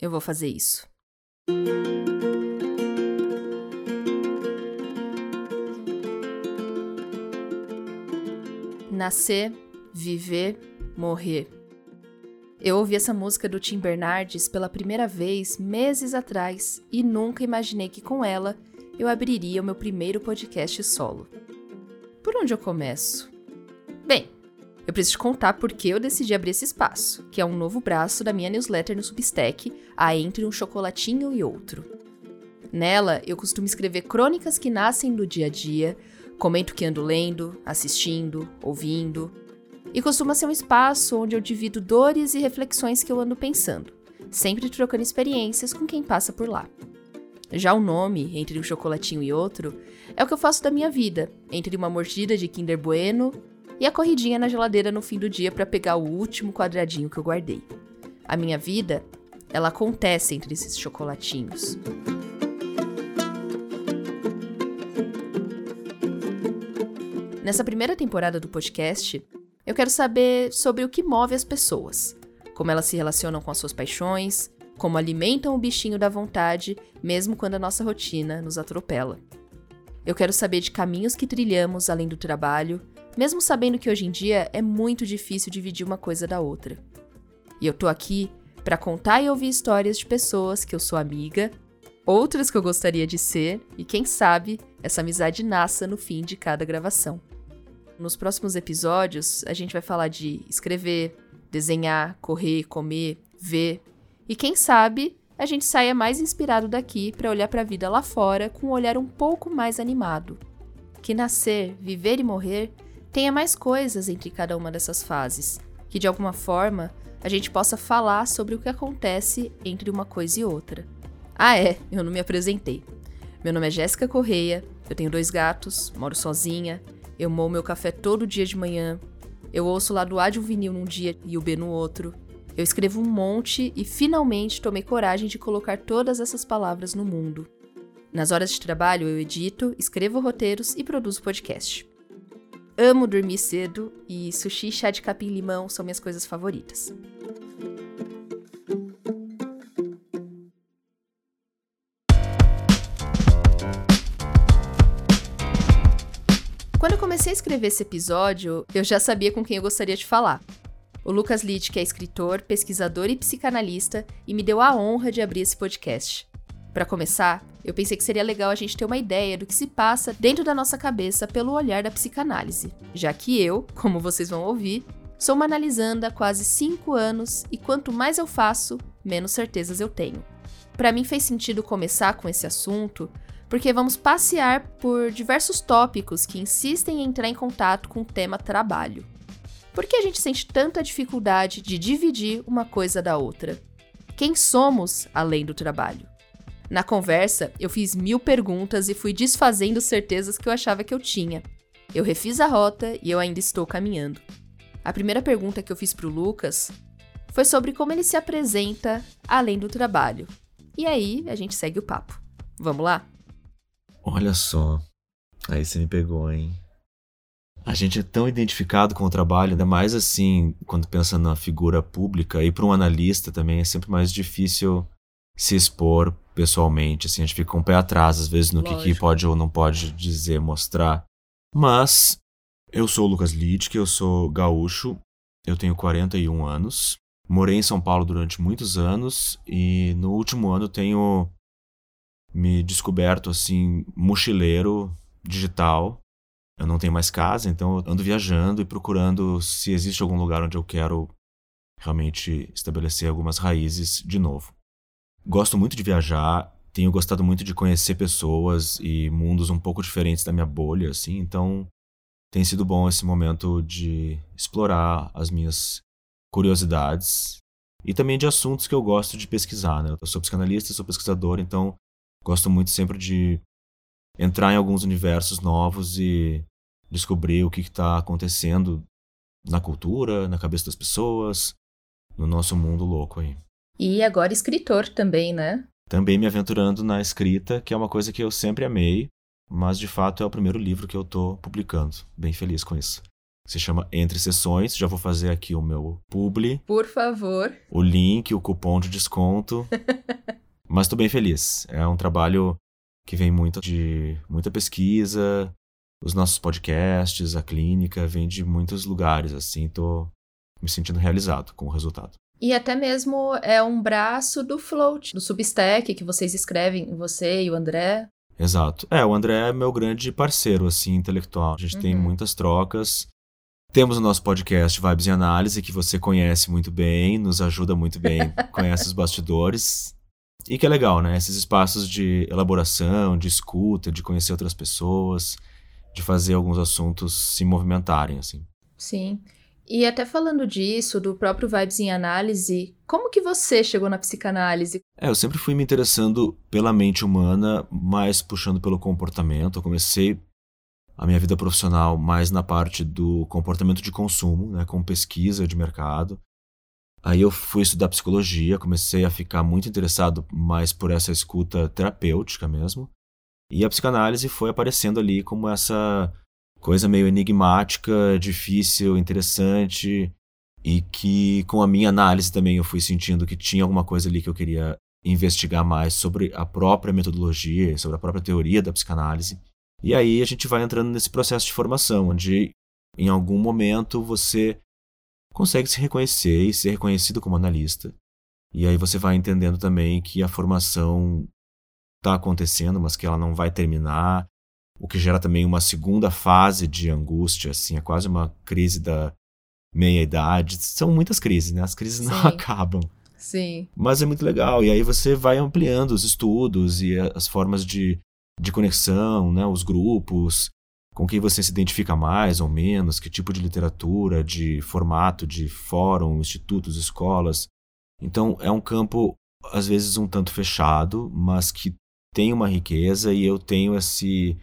eu vou fazer isso. Nascer, viver, morrer. Eu ouvi essa música do Tim Bernardes pela primeira vez meses atrás e nunca imaginei que com ela eu abriria o meu primeiro podcast solo. Por onde eu começo? Eu preciso contar por que eu decidi abrir esse espaço, que é um novo braço da minha newsletter no Substack, a Entre um Chocolatinho e Outro. Nela, eu costumo escrever crônicas que nascem do dia a dia, comento que ando lendo, assistindo, ouvindo, e costuma ser um espaço onde eu divido dores e reflexões que eu ando pensando, sempre trocando experiências com quem passa por lá. Já o nome, entre um chocolatinho e outro, é o que eu faço da minha vida, entre uma mordida de Kinder Bueno e a corridinha na geladeira no fim do dia para pegar o último quadradinho que eu guardei. A minha vida, ela acontece entre esses chocolatinhos. Nessa primeira temporada do podcast, eu quero saber sobre o que move as pessoas, como elas se relacionam com as suas paixões, como alimentam o bichinho da vontade, mesmo quando a nossa rotina nos atropela. Eu quero saber de caminhos que trilhamos além do trabalho, mesmo sabendo que hoje em dia é muito difícil dividir uma coisa da outra. E eu tô aqui para contar e ouvir histórias de pessoas que eu sou amiga, outras que eu gostaria de ser, e quem sabe essa amizade nasça no fim de cada gravação. Nos próximos episódios, a gente vai falar de escrever, desenhar, correr, comer, ver. E quem sabe a gente saia mais inspirado daqui para olhar para a vida lá fora com um olhar um pouco mais animado. Que nascer, viver e morrer tenha mais coisas entre cada uma dessas fases. Que de alguma forma a gente possa falar sobre o que acontece entre uma coisa e outra. Ah, é, eu não me apresentei. Meu nome é Jéssica Correia, eu tenho dois gatos, moro sozinha, eu moo meu café todo dia de manhã. Eu ouço lá do A de um vinil num dia e o B no outro. Eu escrevo um monte e finalmente tomei coragem de colocar todas essas palavras no mundo. Nas horas de trabalho eu edito, escrevo roteiros e produzo podcast. Amo dormir cedo e sushi chá de capim-limão são minhas coisas favoritas. Quando eu comecei a escrever esse episódio, eu já sabia com quem eu gostaria de falar. O Lucas Litt, que é escritor, pesquisador e psicanalista, e me deu a honra de abrir esse podcast. Para começar, eu pensei que seria legal a gente ter uma ideia do que se passa dentro da nossa cabeça pelo olhar da psicanálise, já que eu, como vocês vão ouvir, sou uma analisanda há quase 5 anos e quanto mais eu faço, menos certezas eu tenho. Para mim fez sentido começar com esse assunto porque vamos passear por diversos tópicos que insistem em entrar em contato com o tema trabalho. Por que a gente sente tanta dificuldade de dividir uma coisa da outra? Quem somos além do trabalho? Na conversa, eu fiz mil perguntas e fui desfazendo certezas que eu achava que eu tinha. Eu refiz a rota e eu ainda estou caminhando. A primeira pergunta que eu fiz para o Lucas foi sobre como ele se apresenta além do trabalho. E aí a gente segue o papo. Vamos lá? Olha só. Aí você me pegou, hein? A gente é tão identificado com o trabalho, ainda mais assim, quando pensa na figura pública, e para um analista também é sempre mais difícil se expor pessoalmente, assim, a gente fica com um pé atrás, às vezes, no que, que, pode ou não pode dizer, mostrar. Mas eu sou o Lucas Litt, eu sou gaúcho, eu tenho 41 anos, morei em São Paulo durante muitos anos e no último ano tenho me descoberto assim, mochileiro digital. Eu não tenho mais casa, então eu ando viajando e procurando se existe algum lugar onde eu quero realmente estabelecer algumas raízes de novo. Gosto muito de viajar, tenho gostado muito de conhecer pessoas e mundos um pouco diferentes da minha bolha, assim, então tem sido bom esse momento de explorar as minhas curiosidades e também de assuntos que eu gosto de pesquisar, né? Eu sou psicanalista, sou pesquisador, então Gosto muito sempre de entrar em alguns universos novos e descobrir o que está acontecendo na cultura, na cabeça das pessoas, no nosso mundo louco aí. E agora escritor também, né? Também me aventurando na escrita, que é uma coisa que eu sempre amei, mas de fato é o primeiro livro que eu estou publicando. Bem feliz com isso. se chama Entre Sessões. Já vou fazer aqui o meu publi. Por favor. O link, o cupom de desconto. Mas estou bem feliz. É um trabalho que vem muito de muita pesquisa, os nossos podcasts, a clínica, vem de muitos lugares, assim, tô me sentindo realizado com o resultado. E até mesmo é um braço do Float, do Substack que vocês escrevem, você e o André. Exato. É, o André é meu grande parceiro, assim, intelectual. A gente uhum. tem muitas trocas. Temos o nosso podcast Vibes e Análise, que você conhece muito bem, nos ajuda muito bem, conhece os bastidores. E que é legal, né? Esses espaços de elaboração, de escuta, de conhecer outras pessoas, de fazer alguns assuntos se movimentarem, assim. Sim. E até falando disso, do próprio Vibes em Análise, como que você chegou na psicanálise? É, eu sempre fui me interessando pela mente humana, mais puxando pelo comportamento. Eu comecei a minha vida profissional mais na parte do comportamento de consumo, né, com pesquisa de mercado. Aí eu fui estudar psicologia, comecei a ficar muito interessado mais por essa escuta terapêutica mesmo. E a psicanálise foi aparecendo ali como essa coisa meio enigmática, difícil, interessante e que com a minha análise também eu fui sentindo que tinha alguma coisa ali que eu queria investigar mais sobre a própria metodologia, sobre a própria teoria da psicanálise. E aí a gente vai entrando nesse processo de formação, onde em algum momento você consegue se reconhecer e ser reconhecido como analista. E aí você vai entendendo também que a formação está acontecendo, mas que ela não vai terminar, o que gera também uma segunda fase de angústia, assim, é quase uma crise da meia-idade. São muitas crises, né? As crises Sim. não acabam. Sim. Mas é muito legal. E aí você vai ampliando os estudos e as formas de, de conexão, né? Os grupos, com quem você se identifica mais ou menos, que tipo de literatura, de formato, de fórum, institutos, escolas. Então é um campo, às vezes, um tanto fechado, mas que tem uma riqueza e eu tenho esse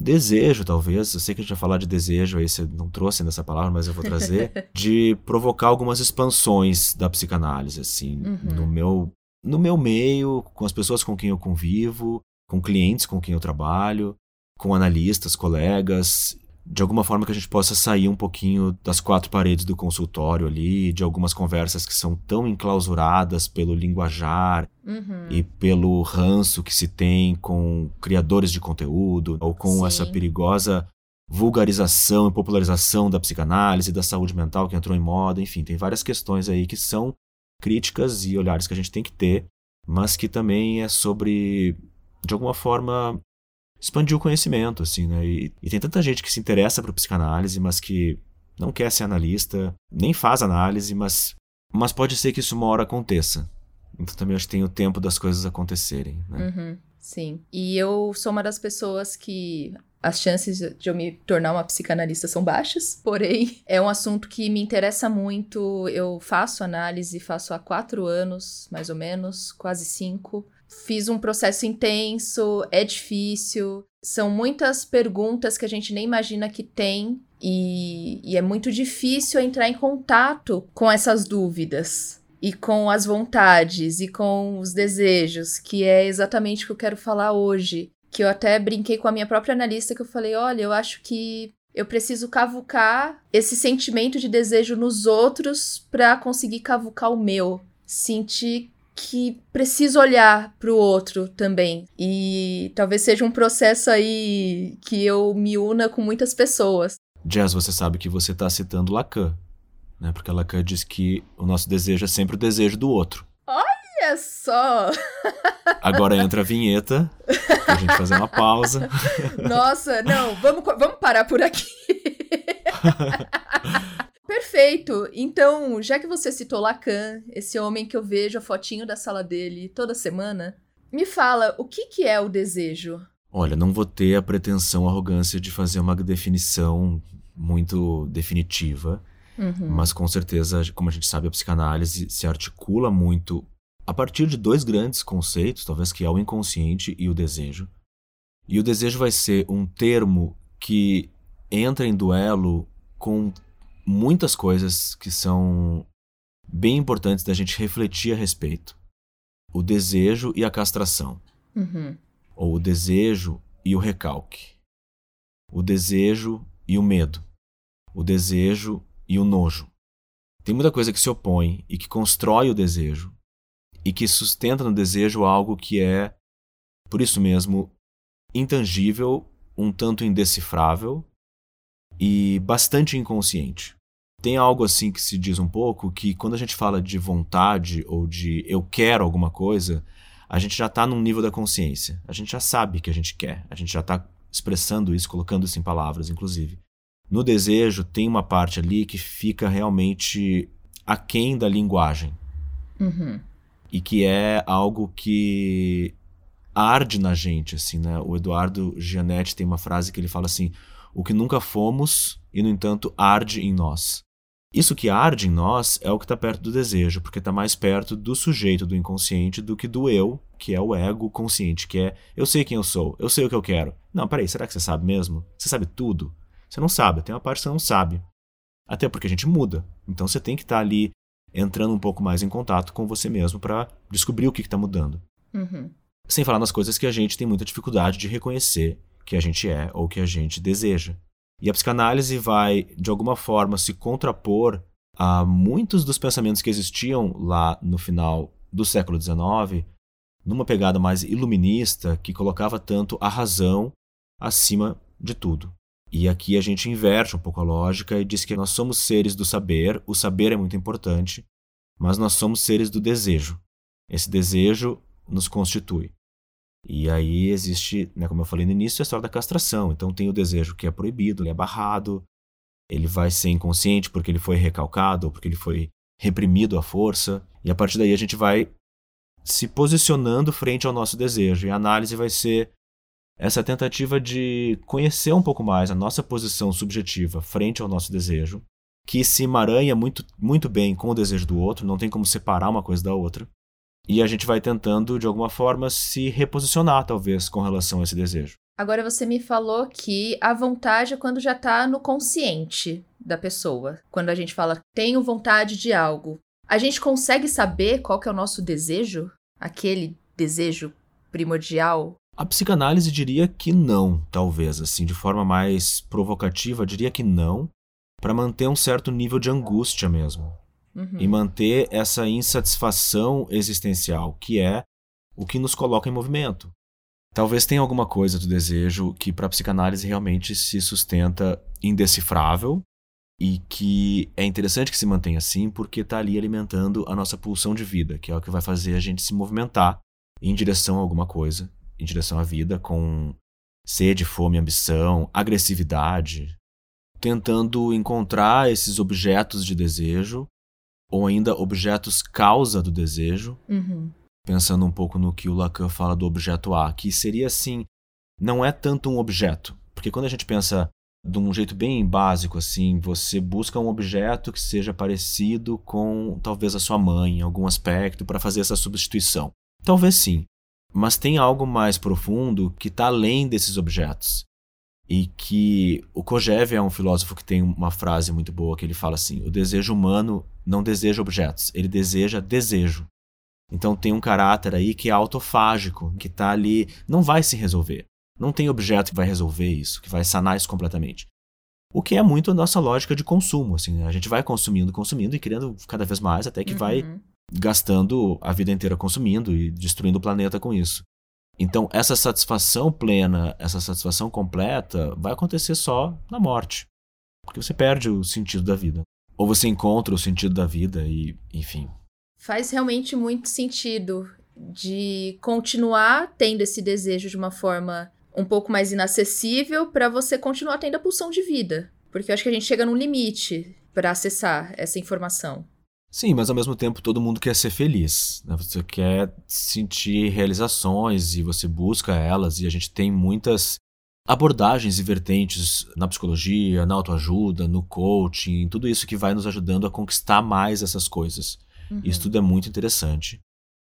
desejo, talvez, eu sei que a gente vai falar de desejo, aí você não trouxe nessa palavra, mas eu vou trazer, de provocar algumas expansões da psicanálise, assim, uhum. no, meu, no meu meio, com as pessoas com quem eu convivo, com clientes com quem eu trabalho, com analistas, colegas, de alguma forma que a gente possa sair um pouquinho das quatro paredes do consultório ali, de algumas conversas que são tão enclausuradas pelo linguajar uhum. e pelo ranço que se tem com criadores de conteúdo, ou com Sim. essa perigosa vulgarização e popularização da psicanálise, da saúde mental que entrou em moda, enfim, tem várias questões aí que são críticas e olhares que a gente tem que ter, mas que também é sobre, de alguma forma, expandir o conhecimento, assim, né? E, e tem tanta gente que se interessa por psicanálise, mas que não quer ser analista, nem faz análise, mas, mas pode ser que isso uma hora aconteça. Então também acho que tem o tempo das coisas acontecerem, né? Uhum, sim. E eu sou uma das pessoas que as chances de eu me tornar uma psicanalista são baixas, porém é um assunto que me interessa muito. Eu faço análise, faço há quatro anos, mais ou menos, quase cinco. Fiz um processo intenso, é difícil, são muitas perguntas que a gente nem imagina que tem, e, e é muito difícil entrar em contato com essas dúvidas e com as vontades e com os desejos, que é exatamente o que eu quero falar hoje. Que eu até brinquei com a minha própria analista que eu falei: olha, eu acho que eu preciso cavucar esse sentimento de desejo nos outros para conseguir cavucar o meu. Sentir que preciso olhar para o outro também. E talvez seja um processo aí que eu me una com muitas pessoas. Jazz, você sabe que você está citando Lacan, né? Porque Lacan diz que o nosso desejo é sempre o desejo do outro. Olha só! Agora entra a vinheta, pra gente fazer uma pausa. Nossa, não, vamos, vamos parar por aqui. Perfeito. Então, já que você citou Lacan, esse homem que eu vejo a fotinho da sala dele toda semana, me fala, o que, que é o desejo? Olha, não vou ter a pretensão, a arrogância de fazer uma definição muito definitiva, uhum. mas com certeza, como a gente sabe, a psicanálise se articula muito a partir de dois grandes conceitos, talvez que é o inconsciente e o desejo. E o desejo vai ser um termo que entra em duelo com muitas coisas que são bem importantes da gente refletir a respeito. O desejo e a castração. Uhum. Ou o desejo e o recalque. O desejo e o medo. o desejo e o nojo. Tem muita coisa que se opõe e que constrói o desejo e que sustenta no desejo algo que é, por isso mesmo, intangível, um tanto indecifrável e bastante inconsciente. Tem algo assim que se diz um pouco que quando a gente fala de vontade ou de eu quero alguma coisa, a gente já está num nível da consciência. A gente já sabe que a gente quer. A gente já está expressando isso, colocando isso em palavras, inclusive. No desejo, tem uma parte ali que fica realmente aquém da linguagem. Uhum. E que é algo que arde na gente, assim, né? O Eduardo Gianetti tem uma frase que ele fala assim: o que nunca fomos e, no entanto, arde em nós. Isso que arde em nós é o que está perto do desejo, porque está mais perto do sujeito, do inconsciente, do que do eu, que é o ego consciente, que é eu sei quem eu sou, eu sei o que eu quero. Não, peraí, será que você sabe mesmo? Você sabe tudo? Você não sabe, tem uma parte que você não sabe. Até porque a gente muda. Então você tem que estar tá ali entrando um pouco mais em contato com você mesmo para descobrir o que está mudando. Uhum. Sem falar nas coisas que a gente tem muita dificuldade de reconhecer que a gente é ou que a gente deseja. E a psicanálise vai, de alguma forma, se contrapor a muitos dos pensamentos que existiam lá no final do século XIX, numa pegada mais iluminista que colocava tanto a razão acima de tudo. E aqui a gente inverte um pouco a lógica e diz que nós somos seres do saber, o saber é muito importante, mas nós somos seres do desejo. Esse desejo nos constitui. E aí existe, né, como eu falei no início, a história da castração. Então tem o desejo que é proibido, ele é barrado, ele vai ser inconsciente porque ele foi recalcado ou porque ele foi reprimido à força. E a partir daí a gente vai se posicionando frente ao nosso desejo. E a análise vai ser essa tentativa de conhecer um pouco mais a nossa posição subjetiva frente ao nosso desejo, que se emaranha muito, muito bem com o desejo do outro, não tem como separar uma coisa da outra. E a gente vai tentando, de alguma forma, se reposicionar, talvez, com relação a esse desejo. Agora você me falou que a vontade é quando já está no consciente da pessoa. Quando a gente fala, tenho vontade de algo. A gente consegue saber qual que é o nosso desejo? Aquele desejo primordial? A psicanálise diria que não, talvez, assim, de forma mais provocativa, diria que não, para manter um certo nível de angústia mesmo uhum. e manter essa insatisfação existencial, que é o que nos coloca em movimento. Talvez tenha alguma coisa do desejo que para a psicanálise realmente se sustenta indecifrável e que é interessante que se mantenha assim porque está ali alimentando a nossa pulsão de vida, que é o que vai fazer a gente se movimentar em direção a alguma coisa, em direção à vida com sede, fome, ambição, agressividade, tentando encontrar esses objetos de desejo ou ainda objetos causa do desejo, uhum. pensando um pouco no que o Lacan fala do objeto A, que seria assim, não é tanto um objeto, porque quando a gente pensa de um jeito bem básico assim, você busca um objeto que seja parecido com talvez a sua mãe em algum aspecto para fazer essa substituição. Talvez sim, mas tem algo mais profundo que está além desses objetos e que o Kojève é um filósofo que tem uma frase muito boa que ele fala assim: o desejo humano não deseja objetos, ele deseja desejo. Então tem um caráter aí que é autofágico, que está ali, não vai se resolver. Não tem objeto que vai resolver isso, que vai sanar isso completamente. O que é muito a nossa lógica de consumo, assim, né? a gente vai consumindo, consumindo e criando cada vez mais até que uhum. vai gastando a vida inteira consumindo e destruindo o planeta com isso. Então, essa satisfação plena, essa satisfação completa, vai acontecer só na morte. Porque você perde o sentido da vida. Ou você encontra o sentido da vida e, enfim. Faz realmente muito sentido de continuar tendo esse desejo de uma forma um pouco mais inacessível para você continuar tendo a pulsão de vida. Porque eu acho que a gente chega num limite para acessar essa informação. Sim, mas ao mesmo tempo todo mundo quer ser feliz. Né? Você quer sentir realizações e você busca elas, e a gente tem muitas abordagens e vertentes na psicologia, na autoajuda, no coaching, tudo isso que vai nos ajudando a conquistar mais essas coisas. Uhum. Isso tudo é muito interessante.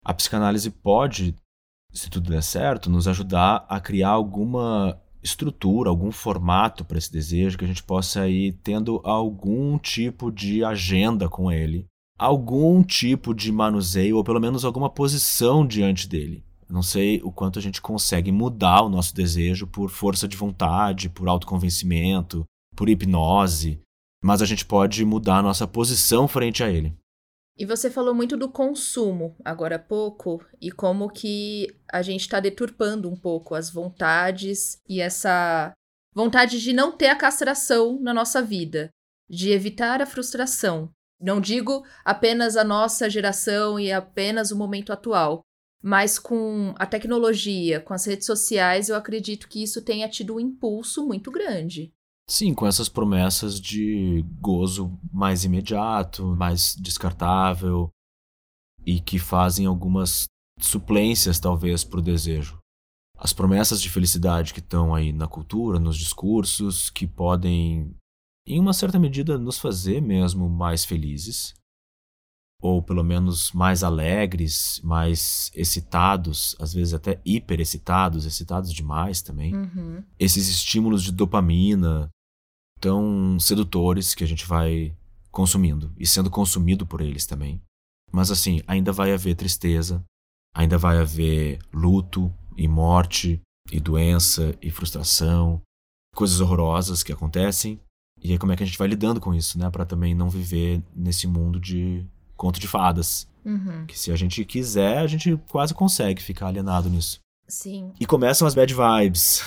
A psicanálise pode, se tudo der certo, nos ajudar a criar alguma estrutura, algum formato para esse desejo, que a gente possa ir tendo algum tipo de agenda com ele algum tipo de manuseio ou pelo menos alguma posição diante dele. Não sei o quanto a gente consegue mudar o nosso desejo por força de vontade, por autoconvencimento, por hipnose. mas a gente pode mudar a nossa posição frente a ele. E você falou muito do consumo agora há pouco e como que a gente está deturpando um pouco as vontades e essa vontade de não ter a castração na nossa vida, de evitar a frustração. Não digo apenas a nossa geração e apenas o momento atual, mas com a tecnologia, com as redes sociais, eu acredito que isso tenha tido um impulso muito grande. Sim, com essas promessas de gozo mais imediato, mais descartável e que fazem algumas suplências, talvez, para o desejo. As promessas de felicidade que estão aí na cultura, nos discursos, que podem, em uma certa medida, nos fazer mesmo mais felizes, ou pelo menos mais alegres, mais excitados, às vezes até hiper excitados, excitados demais também. Uhum. Esses estímulos de dopamina tão sedutores que a gente vai consumindo e sendo consumido por eles também. Mas assim, ainda vai haver tristeza, ainda vai haver luto e morte e doença e frustração, coisas horrorosas que acontecem. E aí como é que a gente vai lidando com isso, né, para também não viver nesse mundo de conto de fadas. Uhum. Que se a gente quiser, a gente quase consegue ficar alienado nisso. Sim. E começam as bad vibes.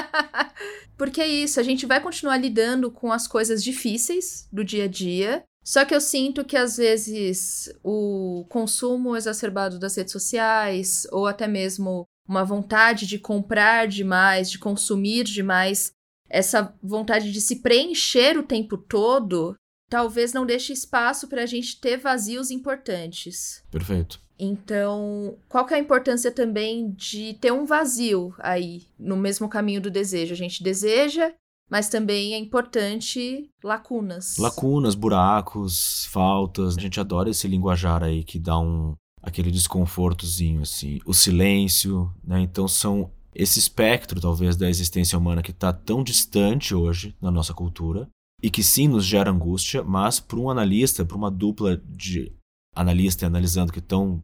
Porque é isso, a gente vai continuar lidando com as coisas difíceis do dia a dia. Só que eu sinto que às vezes o consumo exacerbado das redes sociais, ou até mesmo uma vontade de comprar demais, de consumir demais, essa vontade de se preencher o tempo todo, talvez não deixe espaço para a gente ter vazios importantes. Perfeito. Então, qual que é a importância também de ter um vazio aí no mesmo caminho do desejo? A gente deseja, mas também é importante lacunas. Lacunas, buracos, faltas. A gente adora esse linguajar aí que dá um aquele desconfortozinho assim, o silêncio, né? Então são esse espectro talvez da existência humana que está tão distante hoje na nossa cultura e que sim nos gera angústia, mas para um analista, para uma dupla de analista e analisando que estão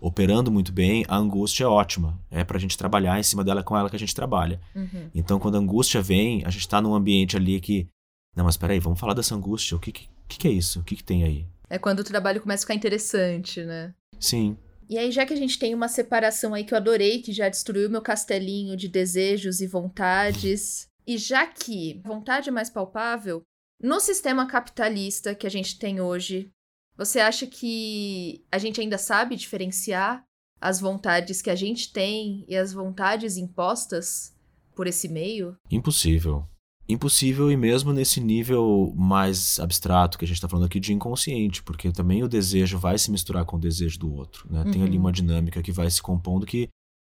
operando muito bem, a angústia é ótima. É para a gente trabalhar em cima dela com ela que a gente trabalha. Uhum. Então, quando a angústia vem, a gente está num ambiente ali que. Não, mas peraí, vamos falar dessa angústia. O que, que, que é isso? O que, que tem aí? É quando o trabalho começa a ficar interessante, né? Sim. E aí, já que a gente tem uma separação aí que eu adorei, que já destruiu meu castelinho de desejos e vontades, e já que vontade é mais palpável, no sistema capitalista que a gente tem hoje, você acha que a gente ainda sabe diferenciar as vontades que a gente tem e as vontades impostas por esse meio? Impossível. Impossível e mesmo nesse nível mais abstrato que a gente está falando aqui de inconsciente, porque também o desejo vai se misturar com o desejo do outro. Né? Uhum. Tem ali uhum. uma dinâmica que vai se compondo que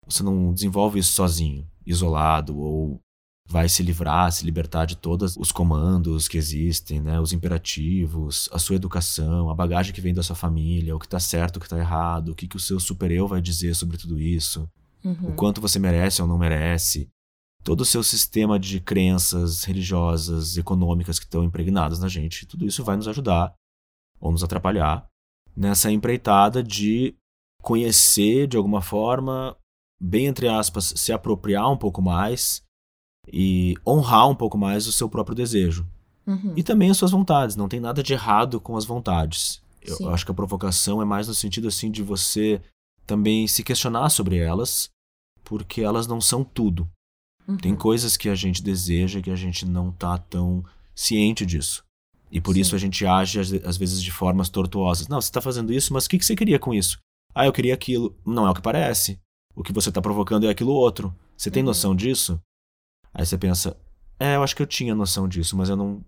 você não desenvolve isso sozinho, isolado ou vai se livrar, se libertar de todos os comandos que existem, né? Os imperativos, a sua educação, a bagagem que vem da sua família, o que está certo, o que está errado, o que, que o seu super-eu vai dizer sobre tudo isso, uhum. o quanto você merece ou não merece. Todo o seu sistema de crenças religiosas, econômicas que estão impregnadas na gente, tudo isso vai nos ajudar ou nos atrapalhar nessa empreitada de conhecer de alguma forma, bem entre aspas, se apropriar um pouco mais e honrar um pouco mais o seu próprio desejo. Uhum. E também as suas vontades. Não tem nada de errado com as vontades. Eu, eu acho que a provocação é mais no sentido assim de você também se questionar sobre elas, porque elas não são tudo. Uhum. Tem coisas que a gente deseja que a gente não tá tão ciente disso. E por Sim. isso a gente age às vezes de formas tortuosas. Não, você está fazendo isso, mas o que, que você queria com isso? Ah, eu queria aquilo. Não é o que parece. O que você está provocando é aquilo outro. Você tem uhum. noção disso? Aí você pensa, é, eu acho que eu tinha noção disso, mas eu não,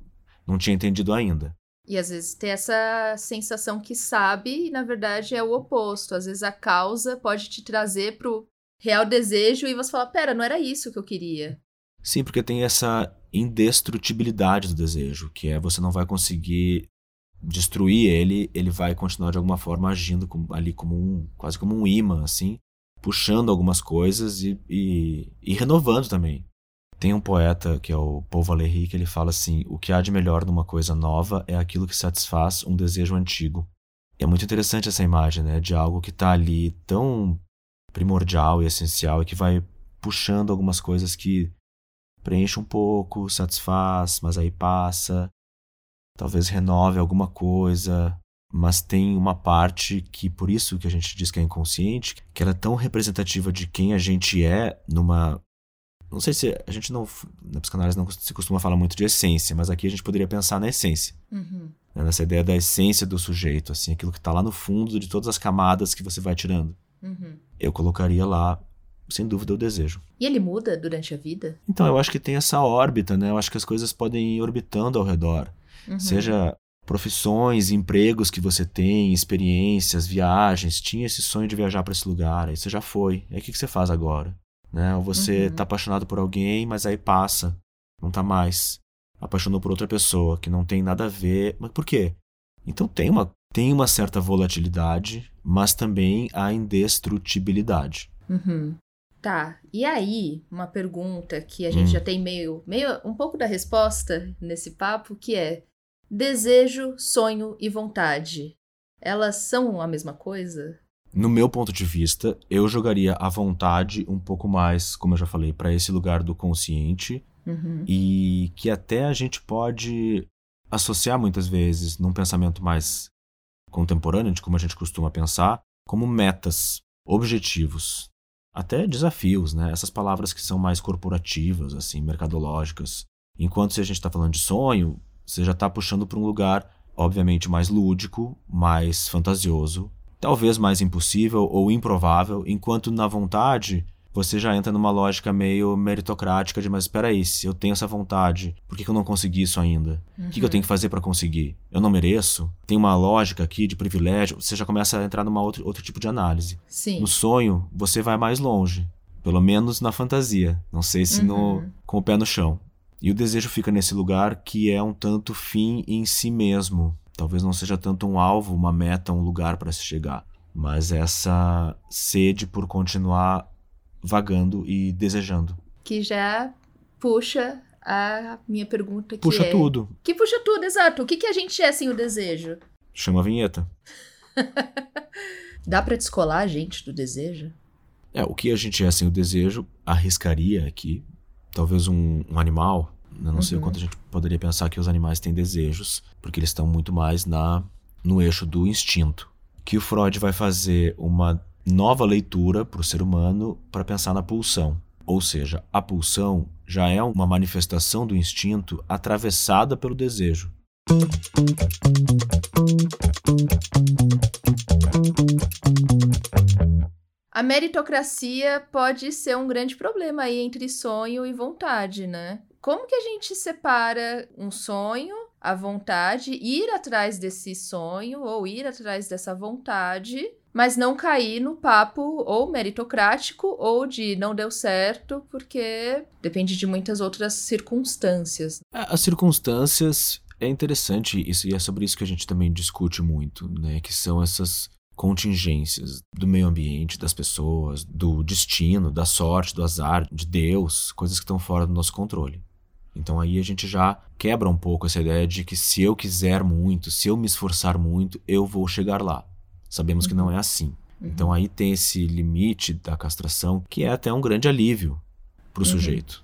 não tinha entendido ainda. E às vezes tem essa sensação que sabe e na verdade é o oposto. Às vezes a causa pode te trazer pro real desejo e você fala, pera, não era isso que eu queria. Sim, porque tem essa indestrutibilidade do desejo, que é você não vai conseguir destruir ele, ele vai continuar de alguma forma agindo como, ali como um, quase como um imã, assim, puxando algumas coisas e, e, e renovando também. Tem um poeta que é o Paul Valéry que ele fala assim: o que há de melhor numa coisa nova é aquilo que satisfaz um desejo antigo. E é muito interessante essa imagem, né, de algo que está ali tão primordial e essencial e que vai puxando algumas coisas que preenche um pouco, satisfaz, mas aí passa. talvez renove alguma coisa, mas tem uma parte que, por isso que a gente diz que é inconsciente, que ela é tão representativa de quem a gente é numa. Não sei se a gente não. Na psicanálise não se costuma falar muito de essência, mas aqui a gente poderia pensar na essência. Uhum. Né, nessa ideia da essência do sujeito, assim, aquilo que está lá no fundo de todas as camadas que você vai tirando. Uhum. Eu colocaria lá, sem dúvida, o desejo. E ele muda durante a vida? Então, eu acho que tem essa órbita, né? Eu acho que as coisas podem ir orbitando ao redor. Uhum. Seja profissões, empregos que você tem, experiências, viagens. Tinha esse sonho de viajar para esse lugar, aí você já foi. Aí o que, que você faz agora? Né? Ou você uhum. tá apaixonado por alguém, mas aí passa, não tá mais. Apaixonou por outra pessoa que não tem nada a ver. Mas por quê? Então tem uma, tem uma certa volatilidade, mas também a indestrutibilidade. Uhum. Tá, e aí, uma pergunta que a gente hum. já tem meio, meio um pouco da resposta nesse papo, que é Desejo, sonho e vontade. Elas são a mesma coisa? No meu ponto de vista, eu jogaria a vontade um pouco mais, como eu já falei, para esse lugar do consciente uhum. e que até a gente pode associar muitas vezes num pensamento mais contemporâneo, de como a gente costuma pensar, como metas, objetivos, até desafios, né? Essas palavras que são mais corporativas, assim, mercadológicas. Enquanto se a gente está falando de sonho, você já está puxando para um lugar, obviamente, mais lúdico, mais fantasioso, talvez mais impossível ou improvável, enquanto na vontade você já entra numa lógica meio meritocrática de, mas espera aí, se eu tenho essa vontade, por que, que eu não consegui isso ainda? Uhum. O que, que eu tenho que fazer para conseguir? Eu não mereço? Tem uma lógica aqui de privilégio? Você já começa a entrar numa outro, outro tipo de análise. Sim. No sonho, você vai mais longe. Pelo menos na fantasia. Não sei se uhum. no, com o pé no chão. E o desejo fica nesse lugar que é um tanto fim em si mesmo. Talvez não seja tanto um alvo, uma meta, um lugar para se chegar, mas essa sede por continuar vagando e desejando. Que já puxa a minha pergunta que Puxa é... tudo. Que puxa tudo, exato. O que, que a gente é sem o desejo? Chama a vinheta. Dá para descolar a gente do desejo? É, o que a gente é sem o desejo, arriscaria aqui, talvez um, um animal. Eu não uhum. sei o quanto a gente poderia pensar que os animais têm desejos, porque eles estão muito mais na no eixo do instinto. Que o Freud vai fazer uma nova leitura para o ser humano para pensar na pulsão. Ou seja, a pulsão já é uma manifestação do instinto atravessada pelo desejo. A meritocracia pode ser um grande problema aí entre sonho e vontade, né? Como que a gente separa um sonho, a vontade, ir atrás desse sonho ou ir atrás dessa vontade, mas não cair no papo ou meritocrático ou de não deu certo, porque depende de muitas outras circunstâncias. É, as circunstâncias é interessante isso e é sobre isso que a gente também discute muito, né? Que são essas contingências do meio ambiente, das pessoas, do destino, da sorte, do azar, de Deus, coisas que estão fora do nosso controle. Então aí a gente já quebra um pouco essa ideia de que se eu quiser muito, se eu me esforçar muito, eu vou chegar lá. Sabemos que não é assim. Uhum. Então aí tem esse limite da castração que é até um grande alívio para o uhum. sujeito.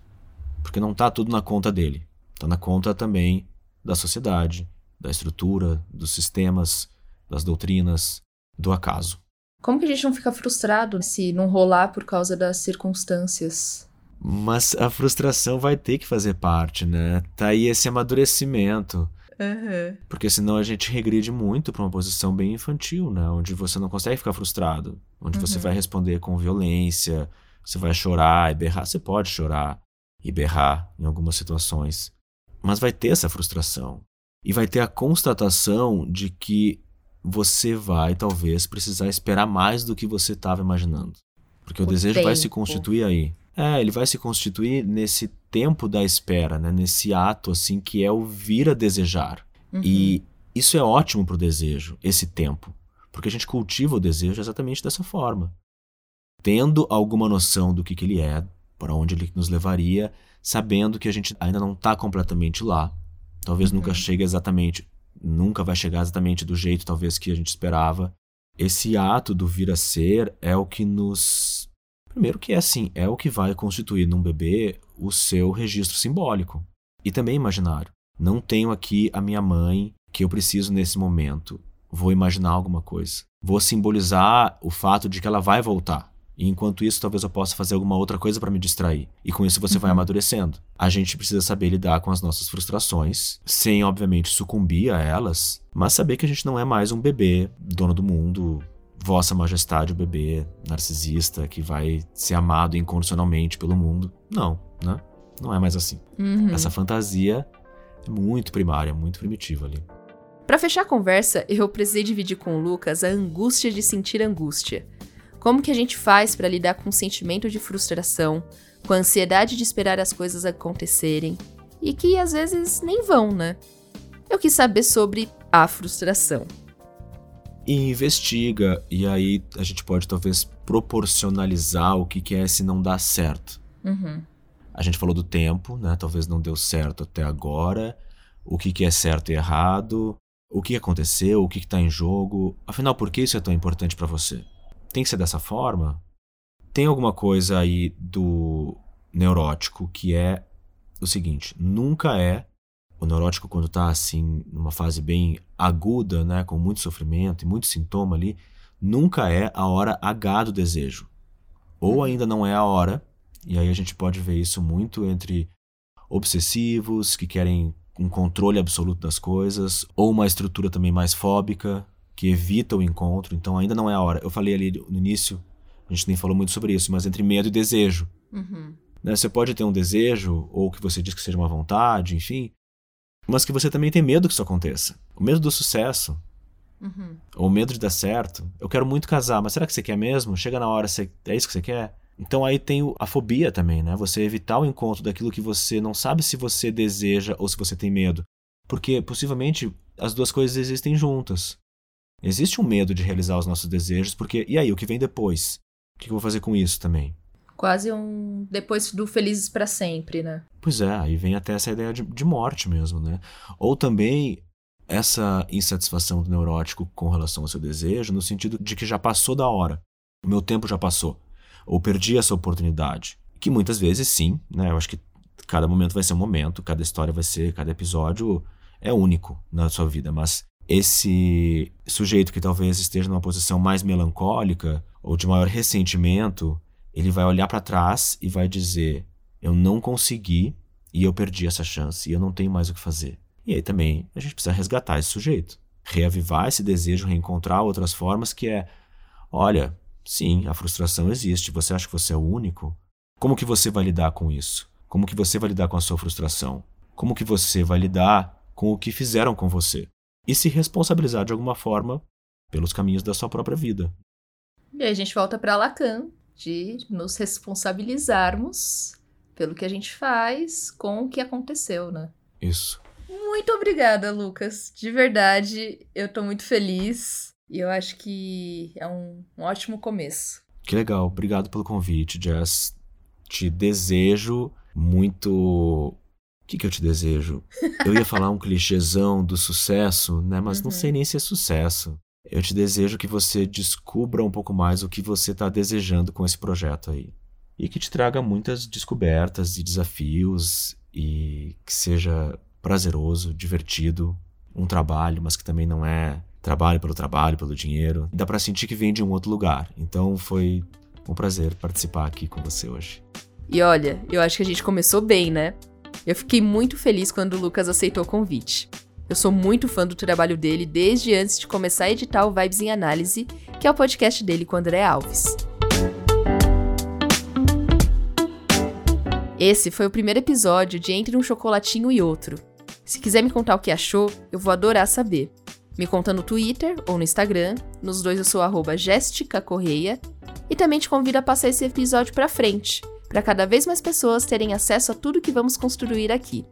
Porque não está tudo na conta dele. Está na conta também da sociedade, da estrutura, dos sistemas, das doutrinas, do acaso. Como que a gente não fica frustrado se não rolar por causa das circunstâncias? Mas a frustração vai ter que fazer parte, né? Tá aí esse amadurecimento. Uhum. Porque senão a gente regride muito para uma posição bem infantil, né? Onde você não consegue ficar frustrado. Onde uhum. você vai responder com violência, você vai chorar e berrar. Você pode chorar e berrar em algumas situações. Mas vai ter essa frustração. E vai ter a constatação de que você vai talvez precisar esperar mais do que você estava imaginando. Porque o, o desejo tempo. vai se constituir aí. É, ele vai se constituir nesse tempo da espera, né? nesse ato assim que é o vir a desejar. Uhum. E isso é ótimo para o desejo, esse tempo. Porque a gente cultiva o desejo exatamente dessa forma. Tendo alguma noção do que, que ele é, para onde ele nos levaria, sabendo que a gente ainda não está completamente lá. Talvez uhum. nunca chegue exatamente nunca vai chegar exatamente do jeito talvez que a gente esperava. Esse ato do vir a ser é o que nos primeiro que é assim, é o que vai constituir num bebê o seu registro simbólico e também imaginário. Não tenho aqui a minha mãe que eu preciso nesse momento. Vou imaginar alguma coisa. Vou simbolizar o fato de que ela vai voltar. E enquanto isso, talvez eu possa fazer alguma outra coisa para me distrair. E com isso você uhum. vai amadurecendo. A gente precisa saber lidar com as nossas frustrações, sem, obviamente, sucumbir a elas, mas saber que a gente não é mais um bebê, dono do mundo, Vossa Majestade, o bebê narcisista que vai ser amado incondicionalmente pelo mundo. Não, né? Não é mais assim. Uhum. Essa fantasia é muito primária, muito primitiva ali. Para fechar a conversa, eu precisei dividir com o Lucas a angústia de sentir angústia. Como que a gente faz para lidar com o sentimento de frustração, com a ansiedade de esperar as coisas acontecerem e que às vezes nem vão, né? Eu quis saber sobre a frustração. E investiga, e aí a gente pode talvez proporcionalizar o que, que é se não dá certo. Uhum. A gente falou do tempo, né? Talvez não deu certo até agora. O que, que é certo e errado? O que aconteceu? O que está em jogo? Afinal, por que isso é tão importante para você? Tem que ser dessa forma? Tem alguma coisa aí do neurótico que é o seguinte: nunca é o neurótico quando está assim numa fase bem aguda, né, com muito sofrimento e muito sintoma ali, nunca é a hora H do desejo. Ou uhum. ainda não é a hora, e aí a gente pode ver isso muito entre obsessivos que querem um controle absoluto das coisas, ou uma estrutura também mais fóbica, que evita o encontro, então ainda não é a hora. Eu falei ali no início, a gente nem falou muito sobre isso, mas entre medo e desejo. Uhum. Né? Você pode ter um desejo, ou que você diz que seja uma vontade, enfim, mas que você também tem medo que isso aconteça. O medo do sucesso. Uhum. Ou o medo de dar certo. Eu quero muito casar, mas será que você quer mesmo? Chega na hora, você... é isso que você quer? Então aí tem a fobia também, né? Você evitar o encontro daquilo que você não sabe se você deseja ou se você tem medo. Porque possivelmente as duas coisas existem juntas. Existe um medo de realizar os nossos desejos, porque e aí, o que vem depois? O que eu vou fazer com isso também? Quase um depois do felizes para sempre, né? Pois é, aí vem até essa ideia de, de morte mesmo, né? Ou também essa insatisfação do neurótico com relação ao seu desejo, no sentido de que já passou da hora. O meu tempo já passou. Ou perdi essa oportunidade. Que muitas vezes sim, né? Eu acho que cada momento vai ser um momento, cada história vai ser, cada episódio é único na sua vida, mas esse sujeito que talvez esteja numa posição mais melancólica ou de maior ressentimento, ele vai olhar para trás e vai dizer: eu não consegui e eu perdi essa chance e eu não tenho mais o que fazer. E aí também a gente precisa resgatar esse sujeito, reavivar esse desejo, reencontrar outras formas que é, olha, sim, a frustração existe, você acha que você é o único? Como que você vai lidar com isso? Como que você vai lidar com a sua frustração? Como que você vai lidar com o que fizeram com você? E se responsabilizar de alguma forma pelos caminhos da sua própria vida. E aí a gente volta para Lacan, de nos responsabilizarmos pelo que a gente faz com o que aconteceu, né? Isso. Muito obrigada, Lucas. De verdade, eu tô muito feliz e eu acho que é um, um ótimo começo. Que legal. Obrigado pelo convite, Jess. Te desejo muito. O que, que eu te desejo? Eu ia falar um clichêzão do sucesso, né? Mas uhum. não sei nem se é sucesso. Eu te desejo que você descubra um pouco mais o que você está desejando com esse projeto aí. E que te traga muitas descobertas e desafios e que seja prazeroso, divertido, um trabalho, mas que também não é trabalho pelo trabalho, pelo dinheiro. Dá para sentir que vem de um outro lugar. Então foi um prazer participar aqui com você hoje. E olha, eu acho que a gente começou bem, né? Eu fiquei muito feliz quando o Lucas aceitou o convite. Eu sou muito fã do trabalho dele desde antes de começar a editar o Vibes em Análise, que é o podcast dele com André Alves. Esse foi o primeiro episódio de Entre um Chocolatinho e Outro. Se quiser me contar o que achou, eu vou adorar saber. Me conta no Twitter ou no Instagram, nos dois eu sou arroba Correia, e também te convido a passar esse episódio para frente, para cada vez mais pessoas terem acesso a tudo que vamos construir aqui.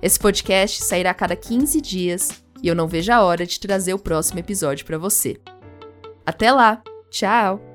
Esse podcast sairá a cada 15 dias e eu não vejo a hora de trazer o próximo episódio para você. Até lá! Tchau!